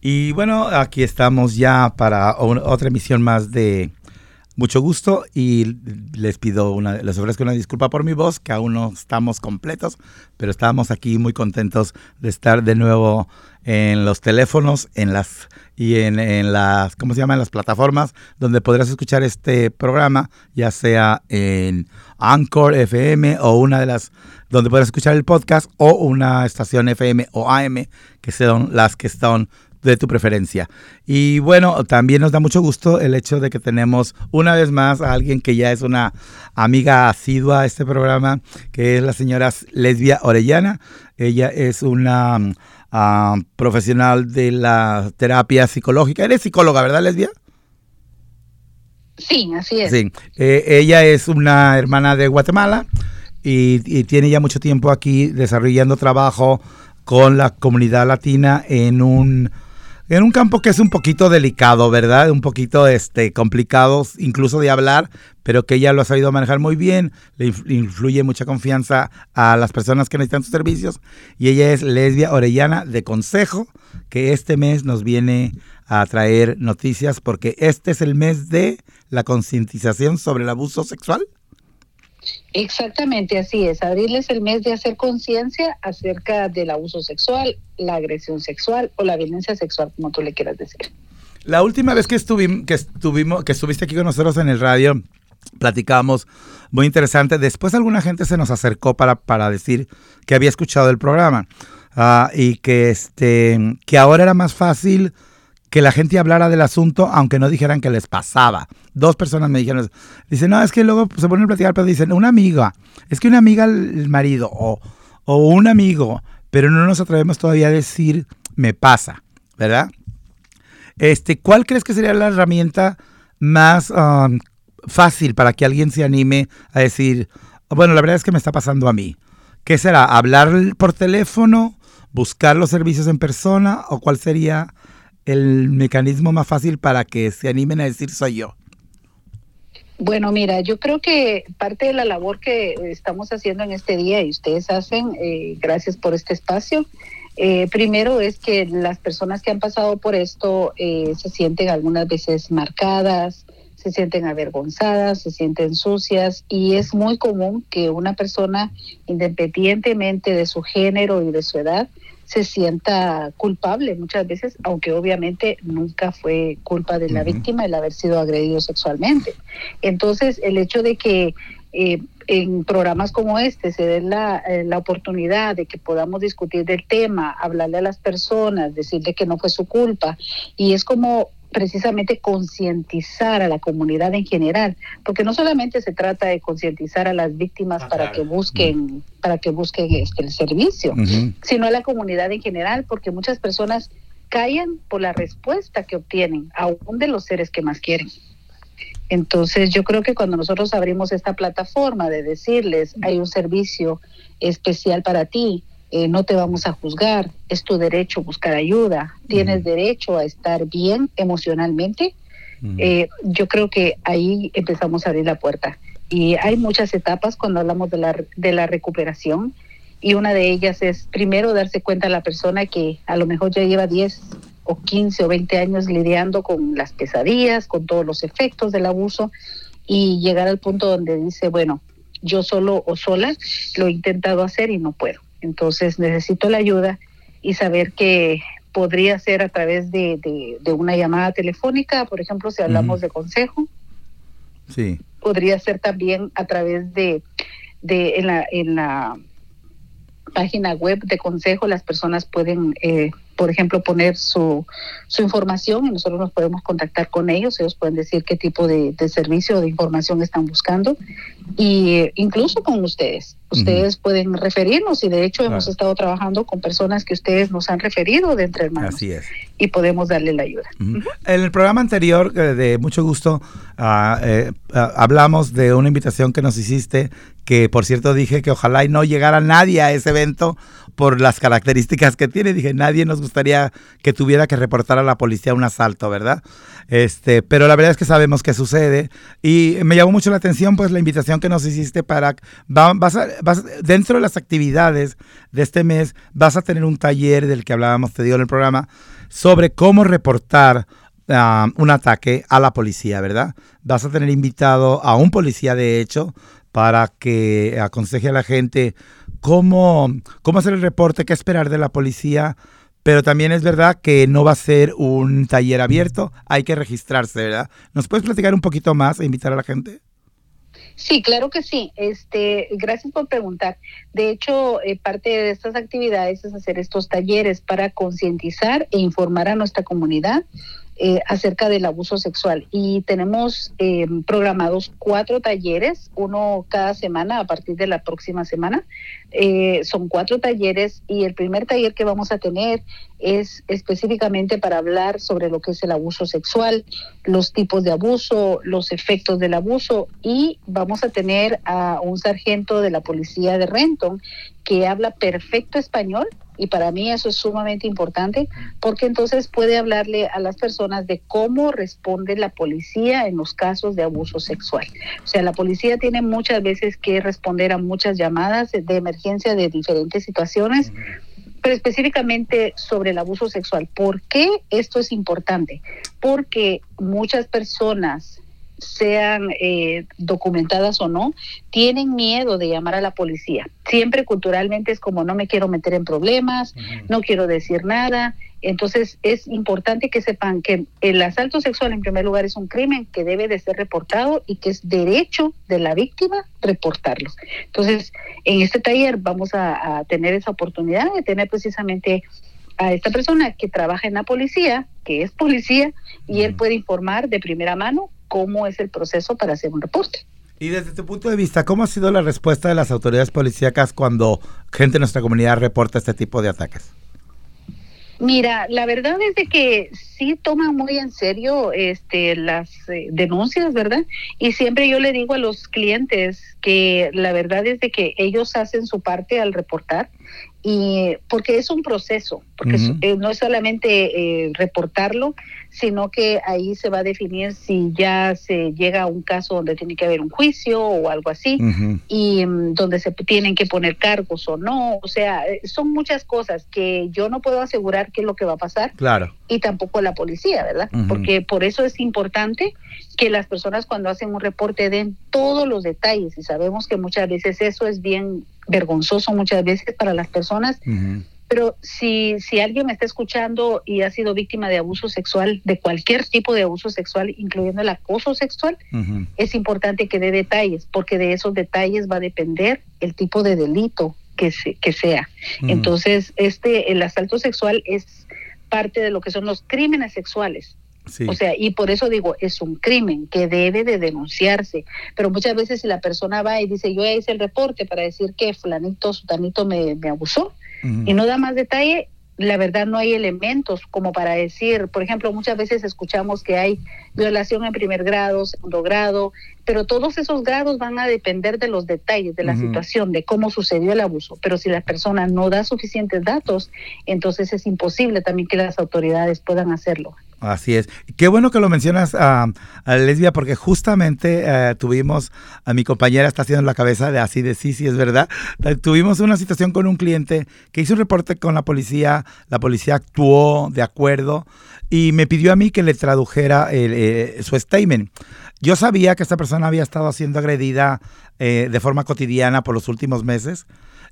Y bueno, aquí estamos ya para otra emisión más de mucho gusto y les pido una, les ofrezco una disculpa por mi voz, que aún no estamos completos, pero estamos aquí muy contentos de estar de nuevo en los teléfonos, en las y en, las, ¿cómo se llama? En las plataformas donde podrás escuchar este programa, ya sea en Anchor FM o una de las donde podrás escuchar el podcast o una estación FM o AM, que son las que están de tu preferencia. Y bueno, también nos da mucho gusto el hecho de que tenemos una vez más a alguien que ya es una amiga asidua a este programa, que es la señora Lesbia Orellana. Ella es una ah, profesional de la terapia psicológica. Eres psicóloga, ¿verdad, Lesbia? Sí, así es. Sí. Eh, ella es una hermana de Guatemala y, y tiene ya mucho tiempo aquí desarrollando trabajo con la comunidad latina en un en un campo que es un poquito delicado, ¿verdad? Un poquito este, complicado incluso de hablar, pero que ella lo ha sabido manejar muy bien, le influye mucha confianza a las personas que necesitan sus servicios. Y ella es Lesbia Orellana de Consejo, que este mes nos viene a traer noticias porque este es el mes de la concientización sobre el abuso sexual. Exactamente, así es. Abrirles el mes de hacer conciencia acerca del abuso sexual, la agresión sexual o la violencia sexual, como tú le quieras decir. La última vez que estuvimos, que estuvimos, que estuviste aquí con nosotros en el radio, platicábamos muy interesante. Después alguna gente se nos acercó para, para decir que había escuchado el programa ah, y que este que ahora era más fácil que la gente hablara del asunto, aunque no dijeran que les pasaba. Dos personas me dijeron, dicen, no, es que luego se ponen a platicar, pero dicen, una amiga, es que una amiga el marido o, o un amigo, pero no nos atrevemos todavía a decir, me pasa, ¿verdad? Este, ¿Cuál crees que sería la herramienta más um, fácil para que alguien se anime a decir, bueno, la verdad es que me está pasando a mí? ¿Qué será? ¿Hablar por teléfono? ¿Buscar los servicios en persona? ¿O cuál sería el mecanismo más fácil para que se animen a decir soy yo? Bueno, mira, yo creo que parte de la labor que estamos haciendo en este día y ustedes hacen, eh, gracias por este espacio, eh, primero es que las personas que han pasado por esto eh, se sienten algunas veces marcadas, se sienten avergonzadas, se sienten sucias y es muy común que una persona, independientemente de su género y de su edad, se sienta culpable muchas veces, aunque obviamente nunca fue culpa de la víctima el haber sido agredido sexualmente. Entonces, el hecho de que eh, en programas como este se dé la, eh, la, oportunidad de que podamos discutir del tema, hablarle a las personas, decirle que no fue su culpa, y es como precisamente concientizar a la comunidad en general, porque no solamente se trata de concientizar a las víctimas ah, para que busquen para que busquen este, el servicio, sino a la comunidad en general, porque muchas personas callan por la respuesta que obtienen, aún de los seres que más quieren. Entonces, yo creo que cuando nosotros abrimos esta plataforma de decirles, hay un servicio especial para ti, eh, no te vamos a juzgar, es tu derecho buscar ayuda, tienes derecho a estar bien emocionalmente. Eh, yo creo que ahí empezamos a abrir la puerta. Y hay muchas etapas cuando hablamos de la, de la recuperación y una de ellas es primero darse cuenta a la persona que a lo mejor ya lleva 10 o 15 o 20 años lidiando con las pesadillas, con todos los efectos del abuso y llegar al punto donde dice, bueno, yo solo o sola lo he intentado hacer y no puedo. Entonces necesito la ayuda y saber que podría ser a través de, de, una llamada telefónica, por ejemplo, si hablamos de consejo. Sí. Podría ser también a través de, de en, la, en la página web de consejo, las personas pueden eh, por ejemplo, poner su, su información y nosotros nos podemos contactar con ellos. Ellos pueden decir qué tipo de, servicio o de información están buscando y eh, incluso con ustedes. Ustedes pueden referirnos y de hecho hemos estado trabajando con personas que ustedes nos han referido de entre hermanos. Así es. Y podemos darle la ayuda. En el programa anterior, eh, de mucho gusto, ah, eh, ah, hablamos de una invitación que nos hiciste, que por cierto dije que ojalá y no llegara nadie a ese evento por las características que tiene. Dije, nadie nos gustaría que tuviera que reportar a la policía un asalto, ¿verdad? Este, pero la verdad es que sabemos que sucede y me llamó mucho la atención pues la invitación que nos hiciste para vas vas, dentro de las actividades de este mes vas a tener un taller del que hablábamos te digo en el programa sobre cómo reportar ah, un ataque a la policía, ¿verdad? Vas a tener invitado a un policía, de hecho, para que aconseje a la gente cómo, cómo hacer el reporte, qué esperar de la policía. Pero también es verdad que no va a ser un taller abierto, hay que registrarse, ¿verdad? ¿Nos puedes platicar un poquito más e invitar a la gente? Sí, claro que sí. Este, gracias por preguntar. De hecho, eh, parte de estas actividades es hacer estos talleres para concientizar e informar a nuestra comunidad eh, acerca del abuso sexual. Y tenemos eh, programados cuatro talleres, uno cada semana a partir de la próxima semana. Eh, son cuatro talleres y el primer taller que vamos a tener es específicamente para hablar sobre lo que es el abuso sexual, los tipos de abuso, los efectos del abuso y vamos a tener a un sargento de la policía de Renton que habla perfecto español y para mí eso es sumamente importante porque entonces puede hablarle a las personas de cómo responde la policía en los casos de abuso sexual. O sea, la policía tiene muchas veces que responder a muchas llamadas de emergencia de diferentes situaciones pero específicamente sobre el abuso sexual. ¿Por qué esto es importante? Porque muchas personas sean eh, documentadas o no, tienen miedo de llamar a la policía. Siempre culturalmente es como no me quiero meter en problemas, no quiero decir nada. Entonces es importante que sepan que el asalto sexual en primer lugar es un crimen que debe de ser reportado y que es derecho de la víctima reportarlo. Entonces en este taller vamos a, a tener esa oportunidad de tener precisamente a esta persona que trabaja en la policía, que es policía, y él puede informar de primera mano cómo es el proceso para hacer un reporte. Y desde tu punto de vista, ¿cómo ha sido la respuesta de las autoridades policíacas cuando gente de nuestra comunidad reporta este tipo de ataques? Mira, la verdad es de que sí toman muy en serio este, las eh, denuncias, ¿verdad? Y siempre yo le digo a los clientes que la verdad es de que ellos hacen su parte al reportar y porque es un proceso, porque eh, no es solamente eh, reportarlo, sino que ahí se va a definir si ya se llega a un caso donde tiene que haber un juicio o algo así, y mm, donde se tienen que poner cargos o no, o sea, eh, son muchas cosas que yo no puedo asegurar qué es lo que va a pasar, claro. y tampoco la policía, ¿verdad? Porque por eso es importante que las personas cuando hacen un reporte den todos los detalles, y sabemos que muchas veces eso es bien vergonzoso muchas veces para las personas. Pero si, si alguien me está escuchando y ha sido víctima de abuso sexual, de cualquier tipo de abuso sexual, incluyendo el acoso sexual, es importante que dé detalles, porque de esos detalles va a depender el tipo de delito que, que sea. Entonces, este, el asalto sexual es parte de lo que son los crímenes sexuales. O sea, y por eso digo, es un crimen que debe de denunciarse. Pero muchas veces si la persona va y dice, yo hice el reporte para decir que fulanito, sutanito me, me abusó, y no da más detalle, la verdad no hay elementos como para decir, por ejemplo, muchas veces escuchamos que hay violación en primer grado, segundo grado, pero todos esos grados van a depender de los detalles de la situación, de cómo sucedió el abuso. Pero si la persona no da suficientes datos, entonces es imposible también que las autoridades puedan hacerlo. Así es. Qué bueno que lo mencionas a, Lesbia, porque justamente eh, tuvimos, a mi compañera está haciendo la cabeza de así de sí, sí, es verdad. Eh, tuvimos una situación con un cliente que hizo un reporte con la policía, la policía actuó de acuerdo y me pidió a mí que le tradujera eh, su statement. Yo sabía que esta persona había estado siendo agredida de forma cotidiana por los últimos meses.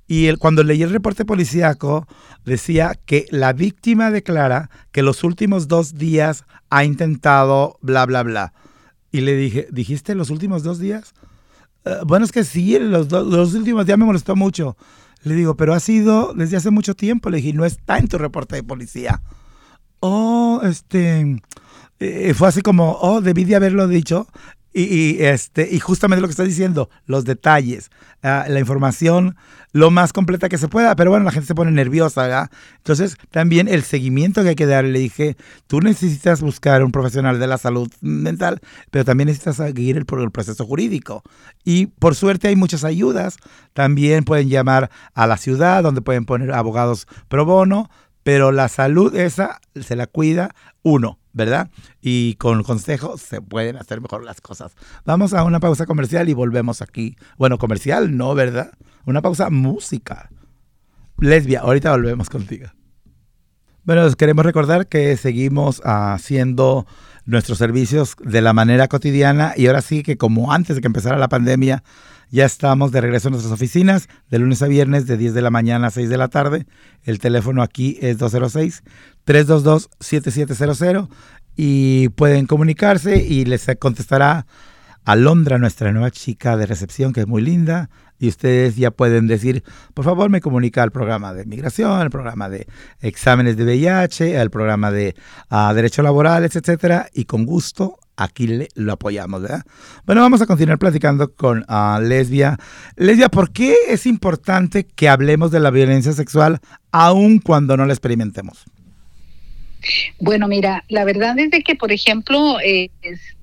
Y cuando leí el reporte policíaco, decía que la víctima declara que los últimos dos días ha intentado bla, bla, bla. Y le dije, ¿dijiste los últimos dos días? Eh, bueno, es que sí, los, los últimos días me molestó mucho. Le digo, pero ha sido desde hace mucho tiempo. Le dije, no está en tu reporte de policía. Oh, este. Eh, fue así como, oh, debí de haberlo dicho. Y, este, y justamente lo que estás diciendo, los detalles, ah, la información lo más completa que se pueda, pero bueno, la gente se pone nerviosa, ¿verdad? Entonces, también el seguimiento que hay que dar, le dije, tú necesitas buscar un profesional de la salud mental, pero también necesitas seguir el, el proceso jurídico. Y por suerte hay muchas ayudas, también pueden llamar a la ciudad, donde pueden poner abogados pro bono, pero la salud esa se la cuida uno, ¿verdad? Y con consejo se pueden hacer mejor las cosas. Vamos a una pausa comercial y volvemos aquí. Bueno, comercial no, ¿verdad? Una pausa música. Lesbia, ahorita volvemos contigo. Bueno, queremos recordar que seguimos haciendo nuestros servicios de la manera cotidiana y ahora sí que como antes de que empezara la pandemia, ya estamos de regreso a nuestras oficinas de lunes a viernes de 10 de la mañana a 6 de la tarde. El teléfono aquí es 206-322-7700 y pueden comunicarse y les contestará Alondra, nuestra nueva chica de recepción, que es muy linda, y ustedes ya pueden decir, por favor, me comunica al programa de migración, al programa de exámenes de VIH, al programa de uh, derechos laborales, etcétera, y con gusto aquí le, lo apoyamos, ¿verdad? Bueno, vamos a continuar platicando con uh, Lesbia. Lesbia, ¿por qué es importante que hablemos de la violencia sexual aun cuando no la experimentemos? Bueno, mira, la verdad es de que, por ejemplo, eh,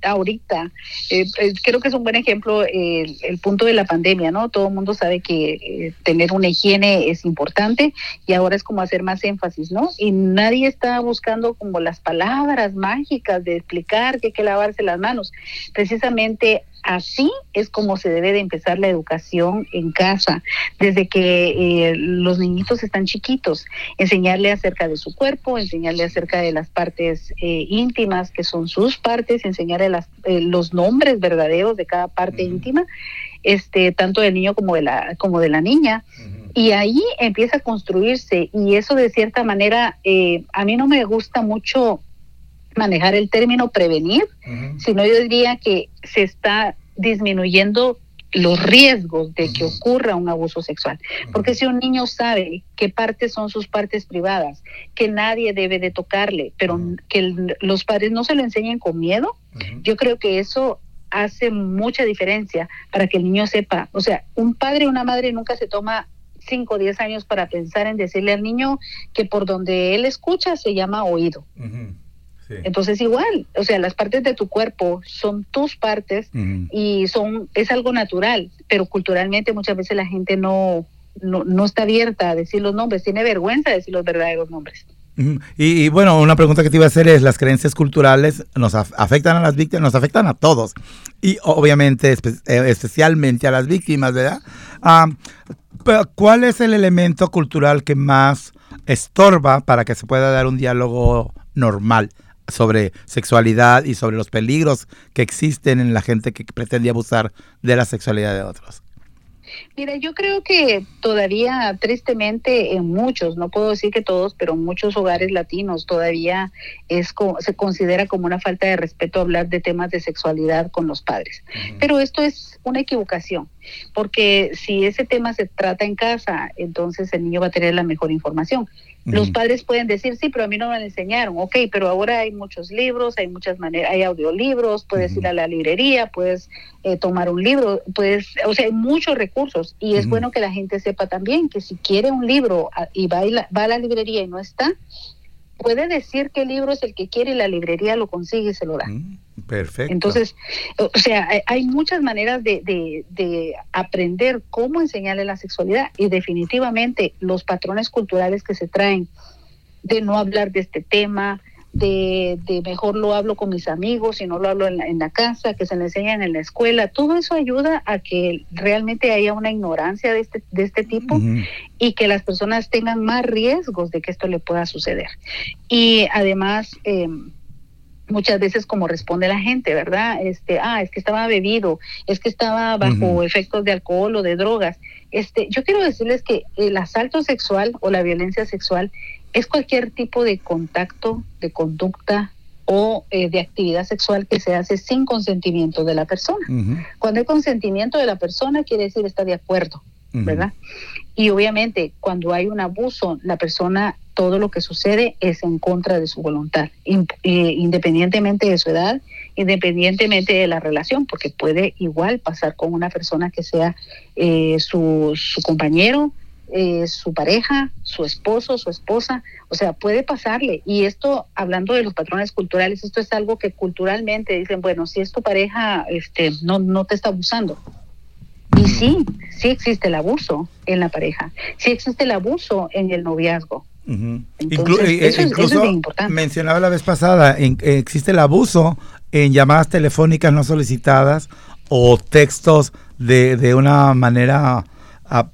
ahorita, eh, eh, creo que es un buen ejemplo el, punto de la pandemia, ¿no? Todo el mundo sabe que tener una higiene es importante y ahora es como hacer más énfasis, ¿no? Y nadie está buscando como las palabras mágicas de explicar que hay que lavarse las manos. Precisamente así es como se debe de empezar la educación en casa, desde que eh, los niñitos están chiquitos, enseñarle acerca de su cuerpo, enseñarle acerca de las partes eh, íntimas que son sus partes, enseñarle las, eh, los nombres verdaderos de cada parte íntima, este, tanto del niño como de la, como de la niña. Y ahí empieza a construirse y eso de cierta manera, a mí no me gusta mucho manejar el término prevenir, sino yo diría que se está disminuyendo los riesgos de que ocurra un abuso sexual. Porque si un niño sabe qué partes son sus partes privadas, que nadie debe de tocarle, pero que los padres no se lo enseñen con miedo, yo creo que eso hace mucha diferencia para que el niño sepa. O sea, un padre o una madre nunca se toma 5 o 10 años para pensar en decirle al niño que por donde él escucha se llama oído. Entonces igual, o sea, las partes de tu cuerpo son tus partes y son es algo natural, pero culturalmente muchas veces la gente no, no, está abierta a decir los nombres, tiene vergüenza de decir los verdaderos nombres. y, bueno, una pregunta que te iba a hacer es, ¿las creencias culturales nos afectan a las víctimas? Nos afectan a todos. Y obviamente, eh, especialmente a las víctimas, ¿verdad? Ah, ¿Cuál es el elemento cultural que más estorba para que se pueda dar un diálogo normal sobre sexualidad y sobre los peligros que existen en la gente que pretende abusar de la sexualidad de otros. Mira, yo creo que todavía, tristemente, en muchos, no puedo decir que todos, pero en muchos hogares latinos todavía es se considera como una falta de respeto hablar de temas de sexualidad con los padres. Pero esto es una equivocación, porque si ese tema se trata en casa, entonces el niño va a tener la mejor información. Los padres pueden decir, sí, pero a mí no me lo enseñaron. Ok, pero ahora hay muchos libros, hay muchas maneras, hay audiolibros, puedes ir a la librería, puedes eh, tomar un libro, puedes, o sea, hay muchos recursos. Y es bueno que la gente sepa también que si quiere un libro ah, y va, va a la librería y no está, puede decir qué libro es el que quiere y la librería lo consigue y se lo da. Mm, perfecto. Entonces, o sea, hay muchas maneras de, de, aprender cómo enseñarle la sexualidad y definitivamente los patrones culturales que se traen de no hablar de este tema, de, de, mejor lo hablo con mis amigos y no lo hablo en la, en la, casa, que se le enseñan en la escuela. Todo eso ayuda a que realmente haya una ignorancia de este, de este tipo y que las personas tengan más riesgos de que esto le pueda suceder. Y además... Eh, muchas veces como responde la gente, ¿verdad? Este, ah, es que estaba bebido, es que estaba bajo efectos de alcohol o de drogas. Este, yo quiero decirles que el asalto sexual o la violencia sexual es cualquier tipo de contacto, de conducta o eh, de actividad sexual que se hace sin consentimiento de la persona. Cuando hay consentimiento de la persona, quiere decir está de acuerdo, ¿verdad? Y obviamente cuando hay un abuso, la persona, todo lo que sucede es en contra de su voluntad, eh, independientemente de su edad, independientemente de la relación, porque puede igual pasar con una persona que sea eh, su, su compañero, eh, su pareja, su esposo, su esposa, o sea, puede pasarle. Y esto, hablando de los patrones culturales, esto es algo que culturalmente dicen, bueno, si es tu pareja, este, no, no te está abusando. Y sí, sí existe el abuso en la pareja, sí existe el abuso en el noviazgo. Entonces, incluso mencionaba la vez pasada, existe el abuso en llamadas telefónicas no solicitadas o textos de, de una manera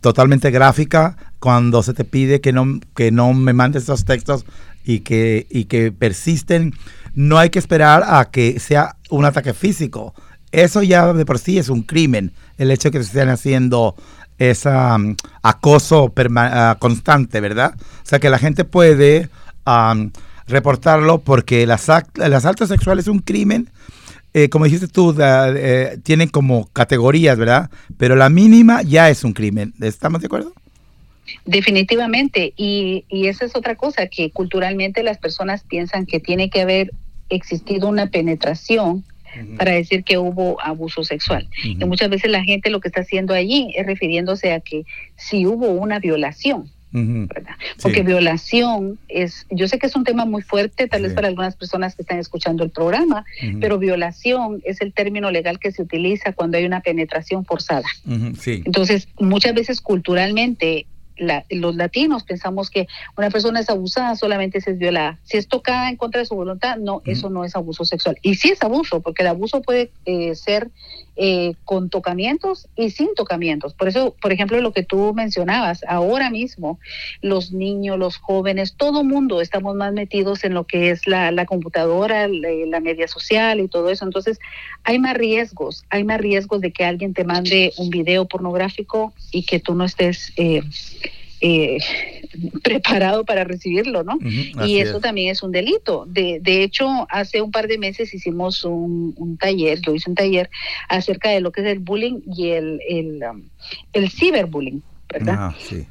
totalmente gráfica cuando se te pide que no, que no me mandes esos textos y que, y que persisten, no hay que esperar a que sea un ataque físico. Eso ya de por sí es un crimen, el hecho de que se estén haciendo ese acoso ah, constante, ¿verdad? O sea que la gente puede reportarlo porque el, asalto sexual es un crimen. Eh, como dijiste tú, eh, tienen como categorías, ¿verdad? Pero la mínima ya es un crimen. ¿Estamos de acuerdo? Definitivamente. Y, y esa es otra cosa, que culturalmente las personas piensan que tiene que haber existido una penetración para decir que hubo abuso sexual. Y muchas veces la gente lo que está haciendo allí es refiriéndose a que si hubo una violación. Porque violación es, yo sé que es un tema muy fuerte, tal vez para algunas personas que están escuchando el programa, pero violación es el término legal que se utiliza cuando hay una penetración forzada. Entonces, muchas veces culturalmente los latinos pensamos que una persona es abusada solamente si es violada. Si es tocada en contra de su voluntad, no, eso no es abuso sexual. Y sí es abuso, porque el abuso puede eh, ser eh, con tocamientos y sin tocamientos. Por eso, por ejemplo, lo que tú mencionabas, ahora mismo los niños, los jóvenes, todo mundo estamos más metidos en lo que es la, computadora, la, media social y todo eso. Entonces, hay más riesgos, hay más riesgos de que alguien te mande un video pornográfico y que tú no estés... Eh, eh, preparado para recibirlo, ¿no? y eso también es un delito. De, de hecho, hace un par de meses hicimos un, taller, yo hice un taller acerca de lo que es el bullying y el, el, um, el ciberbullying, ¿verdad? Ah, sí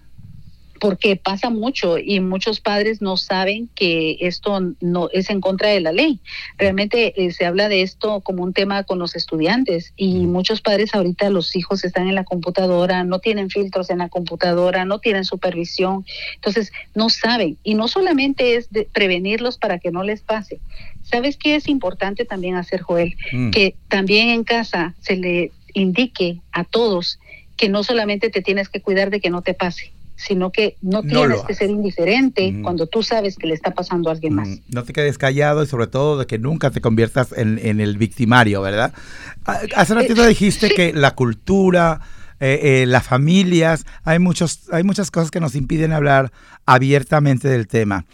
porque pasa mucho y muchos padres no saben que esto no es en contra de la ley. Realmente eh, se habla de esto como un tema con los estudiantes y muchos padres ahorita los hijos están en la computadora, no tienen filtros en la computadora, no tienen supervisión, entonces no saben y no solamente es de prevenirlos para que no les pase. ¿Sabes qué es importante también hacer, Joel? Mm. Que también en casa se le indique a todos que no solamente te tienes que cuidar de que no te pase, sino que no tienes que ser indiferente cuando tú sabes que le está pasando a alguien más. No te quedes callado y sobre todo de que nunca te conviertas en, el victimario, ¿verdad? Ah, hace ratito eh, dijiste que la cultura, eh, eh, las familias, hay, muchos, hay muchas cosas que nos impiden hablar abiertamente del tema.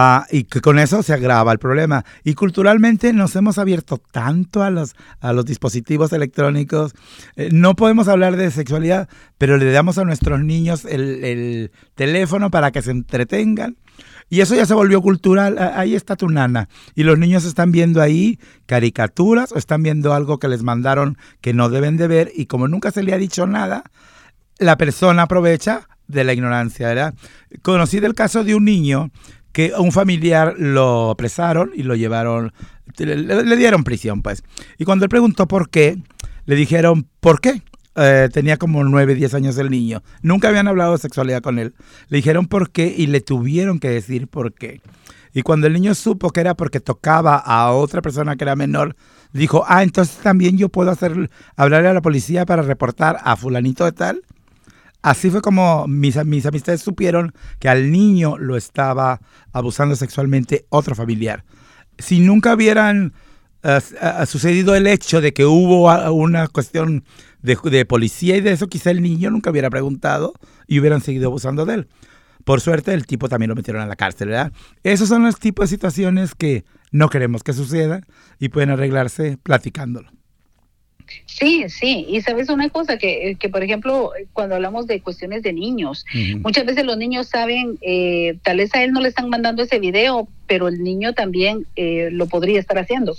Ah, y que con eso se agrava el problema. Y culturalmente nos hemos abierto tanto a los, a los dispositivos electrónicos. Eh, no podemos hablar de sexualidad, pero le damos a nuestros niños el, teléfono para que se entretengan. Y eso ya se volvió cultural. Ahí está tu nana. Y los niños están viendo ahí caricaturas o están viendo algo que les mandaron que no deben de ver. Y como nunca se le ha dicho nada, la persona aprovecha de la ignorancia, ¿verdad? Conocí del caso de un niño que un familiar lo apresaron y lo llevaron, le, dieron prisión, pues. Y cuando él preguntó por qué, le dijeron, ¿por qué? Eh, tenía como 9, 10 años el niño. Nunca habían hablado de sexualidad con él. Le dijeron por qué y le tuvieron que decir por qué. Y cuando el niño supo que era porque tocaba a otra persona que era menor, dijo, ah, entonces también yo puedo hacer, hablarle a la policía para reportar a fulanito de tal. Así fue como mis, mis amistades supieron que al niño lo estaba abusando sexualmente otro familiar. Si nunca hubieran eh, eh, sucedido el hecho de que hubo una cuestión de, de, policía y de eso, quizá el niño nunca hubiera preguntado y hubieran seguido abusando de él. Por suerte, el tipo también lo metieron a la cárcel, ¿verdad? Esos son los tipos de situaciones que no queremos que sucedan y pueden arreglarse platicándolo. Sí, sí, y sabes una cosa, que, que por ejemplo, cuando hablamos de cuestiones de niños, muchas veces los niños saben, eh, tal vez a él no le están mandando ese video, pero el niño también eh, lo podría estar haciendo,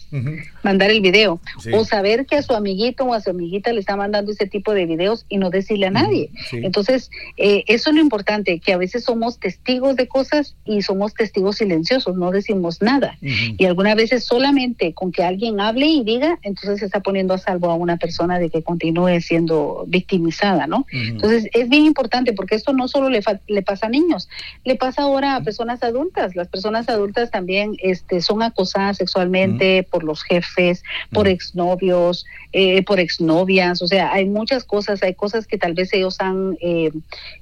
mandar el video, o saber que a su amiguito o a su amiguita le está mandando ese tipo de videos y no decirle a nadie. Entonces, eh, eso es lo importante, que a veces somos testigos de cosas y somos testigos silenciosos, no decimos nada. Y algunas veces solamente con que alguien hable y diga, entonces se está poniendo a salvo a una persona de que continúe siendo victimizada, ¿no? Entonces, es bien importante porque esto no solo le, le pasa a niños, le pasa ahora a personas adultas. Las personas adultas también este, son acosadas sexualmente por los jefes, por exnovios, eh, por exnovias, o sea, hay muchas cosas, hay cosas que tal vez ellos han eh,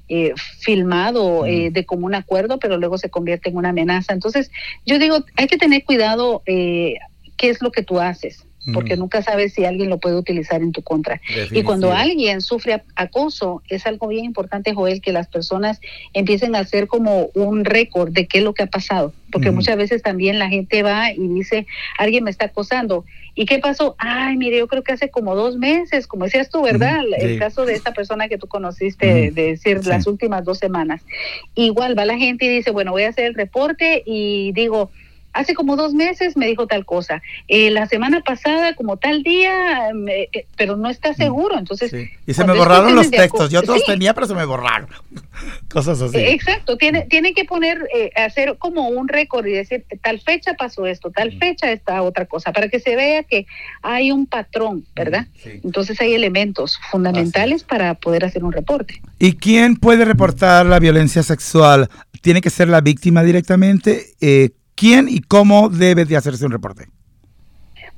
eh, filmado de común acuerdo, pero luego se convierte en una amenaza. Entonces, yo digo, hay que tener cuidado qué es lo que tú haces. Porque nunca sabes si alguien lo puede utilizar en tu contra. Y cuando alguien sufre acoso, es algo bien importante, Joel, que las personas empiecen a hacer como un récord de qué es lo que ha pasado, porque muchas veces también la gente va y dice, alguien me está acosando. ¿Y qué pasó? Ay, mire, yo creo que hace como dos meses, como decías tú, ¿verdad? El caso de esta persona que tú conociste, de decir las últimas dos semanas. Igual va la gente y dice, bueno, voy a hacer el reporte y digo, hace como dos meses me dijo tal cosa, eh, la semana pasada como tal día, eh, pero no está mm, seguro, entonces... Y se me borraron los textos, yo todos tenía, pero se me borraron, cosas así. Exacto, tiene, tiene que poner, eh, hacer como un récord y decir, tal fecha pasó esto, tal fecha está otra cosa, para que se vea que hay un patrón, ¿verdad? Entonces hay elementos fundamentales para poder hacer un reporte. ¿Y quién puede reportar la violencia sexual? ¿Tiene que ser la víctima directamente? ¿Quién y cómo debe de hacerse un reporte?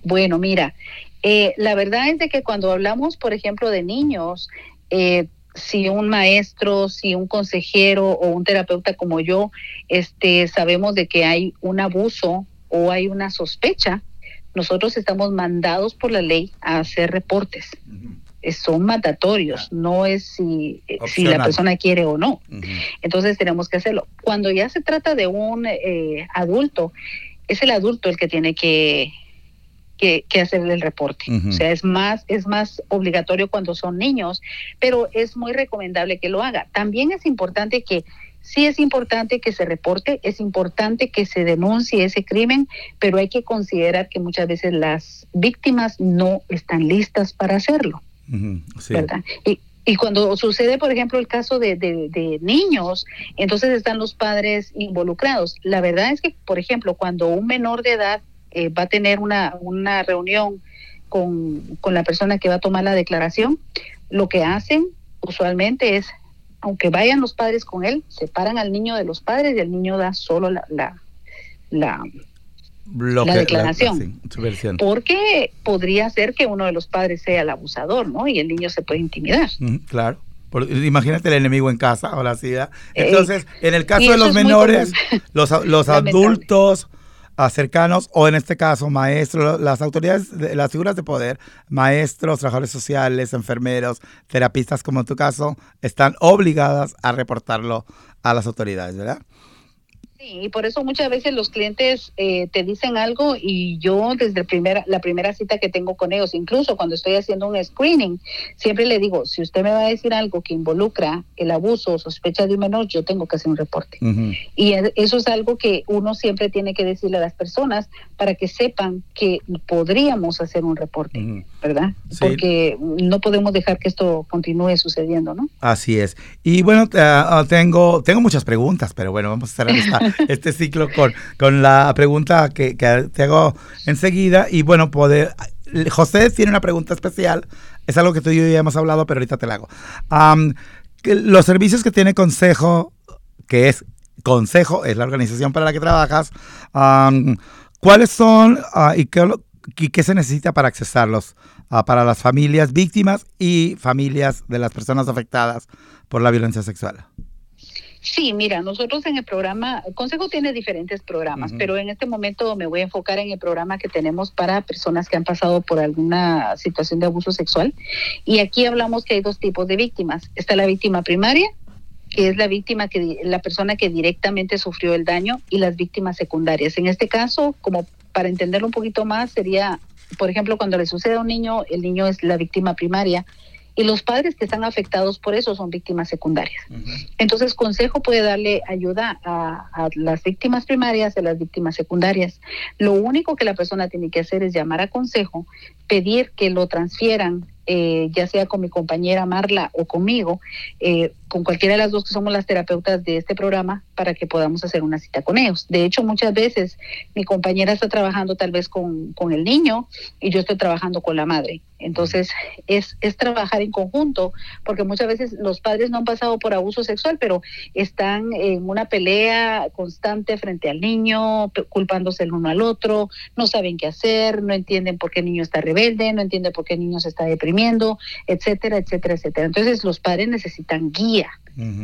Bueno, mira, eh, la verdad es de que cuando hablamos, por ejemplo, de niños, eh, si un maestro, si un consejero o un terapeuta como yo, este, sabemos de que hay un abuso o hay una sospecha, nosotros estamos mandados por la ley a hacer reportes. Son mandatorios, no es si, si, la persona quiere o no. Entonces tenemos que hacerlo. Cuando ya se trata de un eh, adulto, es el adulto el que tiene que, que, hacer el reporte. O sea, es más, es más obligatorio cuando son niños, pero es muy recomendable que lo haga. También es importante que Sí es importante que se reporte, es importante que se denuncie ese crimen, pero hay que considerar que muchas veces las víctimas no están listas para hacerlo. ¿Verdad? Y, y cuando sucede, por ejemplo, el caso de, de, niños, entonces están los padres involucrados. La verdad es que, por ejemplo, cuando un menor de edad eh, va a tener una, una reunión con, con, la persona que va a tomar la declaración, lo que hacen usualmente es, aunque vayan los padres con él, separan al niño de los padres y el niño da solo la, la, la la declaración. porque podría ser que uno de los padres sea el abusador, ¿no? Y el niño se puede intimidar. claro. imagínate el enemigo en casa, ahora sí. Eh, Entonces, en el caso de los menores, los, los adultos cercanos, o en este caso, maestros, las autoridades, las figuras de poder, maestros, trabajadores sociales, enfermeros, terapistas, como en tu caso, están obligadas a reportarlo a las autoridades, ¿verdad? Sí, y por eso muchas veces los clientes eh, te dicen algo y yo desde primera, la primera cita que tengo con ellos, incluso cuando estoy haciendo un screening, siempre le digo, si usted me va a decir algo que involucra el abuso o sospecha de un menor, yo tengo que hacer un reporte. Y eso es algo que uno siempre tiene que decirle a las personas para que sepan que podríamos hacer un reporte, ¿verdad? Porque no podemos dejar que esto continúe sucediendo, ¿no? Así es. Y bueno, ah, tengo, tengo muchas preguntas, pero bueno, vamos a cerrar esta este ciclo con, con la pregunta que, te hago enseguida. Y bueno, poder, José tiene una pregunta especial. Es algo que tú y yo ya hemos hablado, pero ahorita te la hago. los servicios que tiene Consejo, que es Consejo, es la organización para la que trabajas, ¿cuáles son ah, y, qué, qué, se necesita para accesarlos ah, para las familias víctimas y familias de las personas afectadas por la violencia sexual? Sí, mira, nosotros en el programa, el Consejo tiene diferentes programas, pero en este momento me voy a enfocar en el programa que tenemos para personas que han pasado por alguna situación de abuso sexual. Y aquí hablamos que hay dos tipos de víctimas. Está la víctima primaria, que es la víctima que la persona que directamente sufrió el daño y las víctimas secundarias. En este caso, como para entenderlo un poquito más, sería, por ejemplo, cuando le sucede a un niño, el niño es la víctima primaria y los padres que están afectados por eso son víctimas secundarias. Entonces, Consejo puede darle ayuda a, a, las víctimas primarias y a las víctimas secundarias. Lo único que la persona tiene que hacer es llamar a Consejo, pedir que lo transfieran eh, ya sea con mi compañera Marla o conmigo, eh, con cualquiera de las dos que somos las terapeutas de este programa, para que podamos hacer una cita con ellos. De hecho, muchas veces mi compañera está trabajando tal vez con, con el niño y yo estoy trabajando con la madre. Entonces, es, es trabajar en conjunto, porque muchas veces los padres no han pasado por abuso sexual, pero están en una pelea constante frente al niño, culpándose el uno al otro, no saben qué hacer, no entienden por qué el niño está rebelde, no entienden por qué el niño se está deprimiendo, etcétera, etcétera, etcétera. Entonces, los padres necesitan guía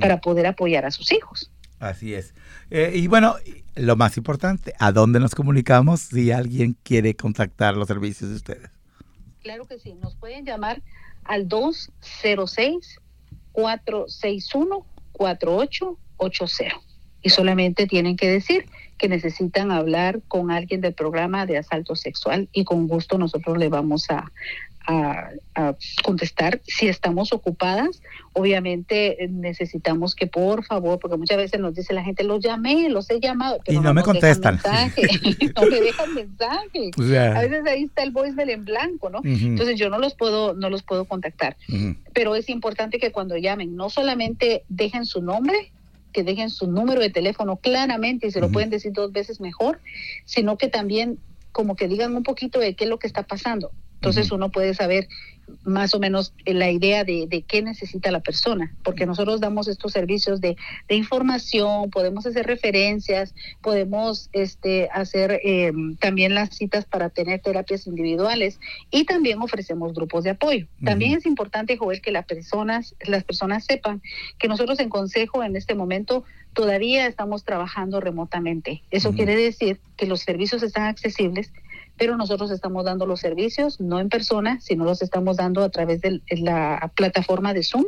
para poder apoyar a sus hijos. Así es. Eh, y bueno, lo más importante, ¿a dónde nos comunicamos si alguien quiere contactar los servicios de ustedes? Claro que sí, nos pueden llamar al 206-461-4880 y solamente tienen que decir que necesitan hablar con alguien del programa de asalto sexual y con gusto nosotros le vamos a, a, contestar. Si estamos ocupadas, obviamente eh, necesitamos que por favor, porque muchas veces nos dice la gente, los llamé, los he llamado, pero y no, me contestan. no me dejan mensaje. A veces ahí está el voicemail en blanco, ¿no? Entonces yo no los puedo, no los puedo contactar. Pero es importante que cuando llamen, no solamente dejen su nombre, que dejen su número de teléfono claramente y se lo pueden decir dos veces mejor, sino que también como que digan un poquito de qué es lo que está pasando. Entonces uno puede saber más o menos la idea de, qué necesita la persona, porque nosotros damos estos servicios de, información, podemos hacer referencias, podemos este, hacer eh, también las citas para tener terapias individuales y también ofrecemos grupos de apoyo. También es importante, Joel, que las personas, las personas sepan que nosotros en Consejo en este momento todavía estamos trabajando remotamente. Eso quiere decir que los servicios están accesibles pero nosotros estamos dando los servicios no en persona, sino los estamos dando a través de la plataforma de Zoom,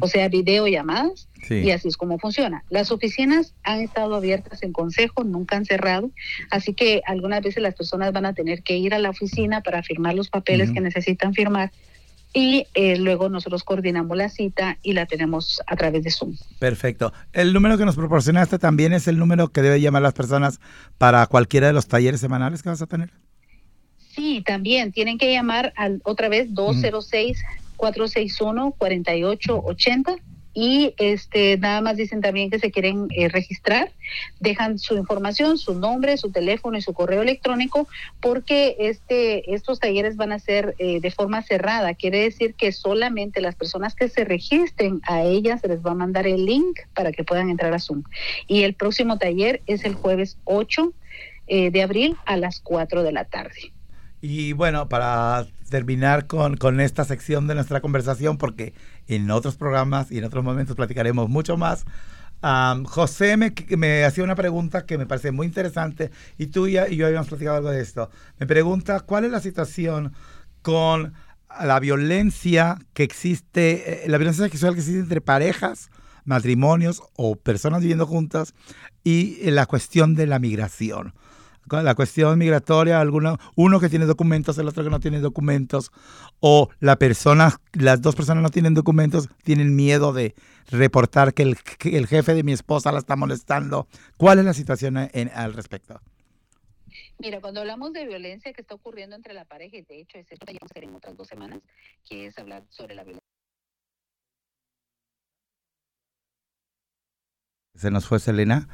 o sea, videollamadas, y así es como funciona. Las oficinas han estado abiertas en consejo, nunca han cerrado, así que algunas veces las personas van a tener que ir a la oficina para firmar los papeles que necesitan firmar y eh, luego nosotros coordinamos la cita y la tenemos a través de Zoom. Perfecto. El número que nos proporcionaste también es el número que debe llamar las personas para cualquiera de los talleres semanales que vas a tener. Sí, también tienen que llamar al otra vez 206-461-4880 y este nada más dicen también que se quieren eh, registrar, dejan su información, su nombre, su teléfono y su correo electrónico porque este estos talleres van a ser eh, de forma cerrada, quiere decir que solamente las personas que se registren a ellas se les va a mandar el link para que puedan entrar a Zoom. Y el próximo taller es el jueves 8 eh, de abril a las 4 de la tarde. Y bueno, para terminar con, con, esta sección de nuestra conversación, porque en otros programas y en otros momentos platicaremos mucho más, José me, me, hacía una pregunta que me parece muy interesante y tú y, yo habíamos platicado algo de esto. Me pregunta, ¿cuál es la situación con la violencia que existe, eh, la violencia sexual que existe entre parejas, matrimonios o personas viviendo juntas y la cuestión de la migración? La cuestión migratoria, alguno, uno que tiene documentos, el otro que no tiene documentos, o la persona, las dos personas no tienen documentos, tienen miedo de reportar que el, el jefe de mi esposa la está molestando. ¿Cuál es la situación al respecto? Mira, cuando hablamos de violencia que está ocurriendo entre la pareja, y de hecho es esto que vamos a hacer en otras dos semanas, que es hablar sobre la violencia Se nos fue Selena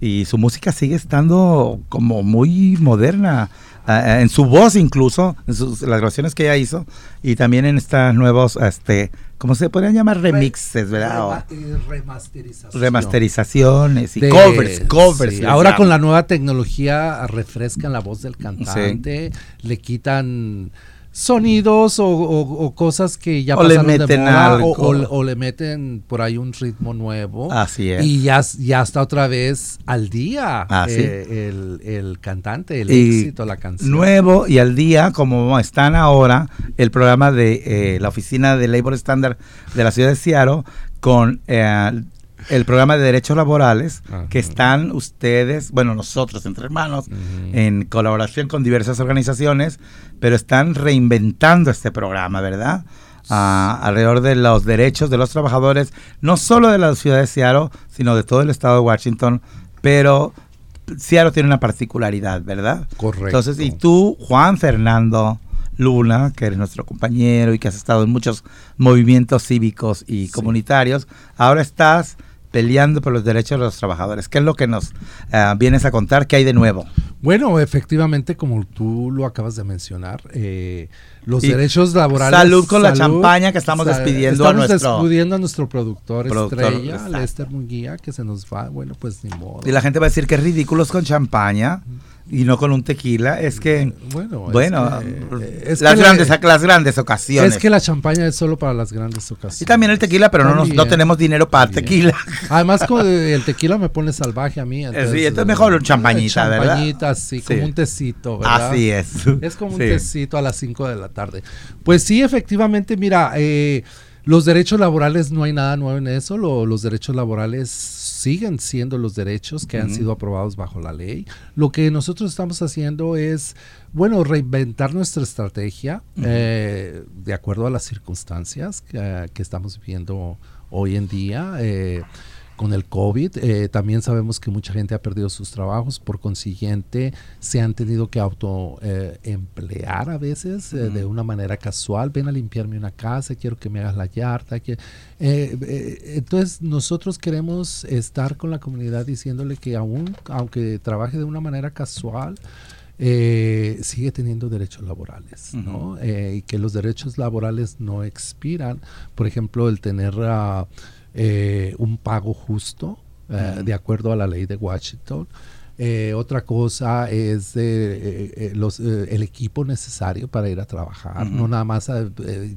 y su música sigue estando como muy moderna, en su voz incluso, en sus, las grabaciones que ella hizo y también en estas nuevos, este, ¿cómo se podrían llamar? Remixes, ¿verdad? Remasterizaciones. Remasterizaciones y covers, covers. Ahora con la nueva tecnología refrescan la voz del cantante, le quitan sonidos o, cosas que ya pasaron le meten de moda, o, le meten por ahí un ritmo nuevo. Así es. Y ya, ya está otra vez al día ah, eh, el, cantante, el éxito, la canción. Nuevo y al día, como están ahora, el programa de eh, la Oficina de Labor Standard de la ciudad de Seattle con eh, el programa de derechos laborales que están ustedes, bueno, nosotros entre hermanos, en colaboración con diversas organizaciones, pero están reinventando este programa, ¿verdad? Ah, alrededor de los derechos de los trabajadores, no solo de la ciudad de Seattle, sino de todo el estado de Washington, pero Seattle tiene una particularidad, ¿verdad? Correcto. Entonces, y tú, Juan Fernando Luna, que eres nuestro compañero y que has estado en muchos movimientos cívicos y comunitarios, ahora estás peleando por los derechos de los trabajadores. ¿Qué es lo que nos eh, vienes a contar? ¿Qué hay de nuevo? Bueno, efectivamente, como tú lo acabas de mencionar, eh, los derechos laborales. Salud con la champaña que estamos despidiendo a nuestro. Estamos despidiendo a nuestro productor, estrella, Lester Munguía, que se nos va. Bueno, pues ni modo. Y la gente va a decir que ridículos con champaña. Y no con un tequila, es que, bueno, bueno es las, grandes, las grandes ocasiones. Es que la champaña es solo para las grandes ocasiones. Y también el tequila, pero no, no tenemos dinero para el tequila. Además, con el tequila me pone salvaje a mí. Entonces, sí, esto es mejor un champañita, ¿verdad? Champañita, sí, como un tecito, ¿verdad? Así es. Es como un tecito a las 5 de la tarde. Pues sí, efectivamente, mira, eh, los derechos laborales no hay nada nuevo en eso, los derechos laborales siguen siendo los derechos que han sido aprobados bajo la ley. Lo que nosotros estamos haciendo es, bueno, reinventar nuestra estrategia eh, de acuerdo a las circunstancias que, que estamos viviendo hoy en día. Eh, con el COVID. Eh, también sabemos que mucha gente ha perdido sus trabajos, por consiguiente se han tenido que autoemplear eh, a veces eh, de una manera casual. Ven a limpiarme una casa, quiero que me hagas la yarda. Que, entonces nosotros queremos estar con la comunidad diciéndole que aún, aunque trabaje de una manera casual, sigue teniendo derechos laborales, ¿no? y que los derechos laborales no expiran. Por ejemplo, el tener... Uh, eh, un pago justo eh, de acuerdo a la ley de Washington. Eh, otra cosa es los, el equipo necesario para ir a trabajar. No nada más,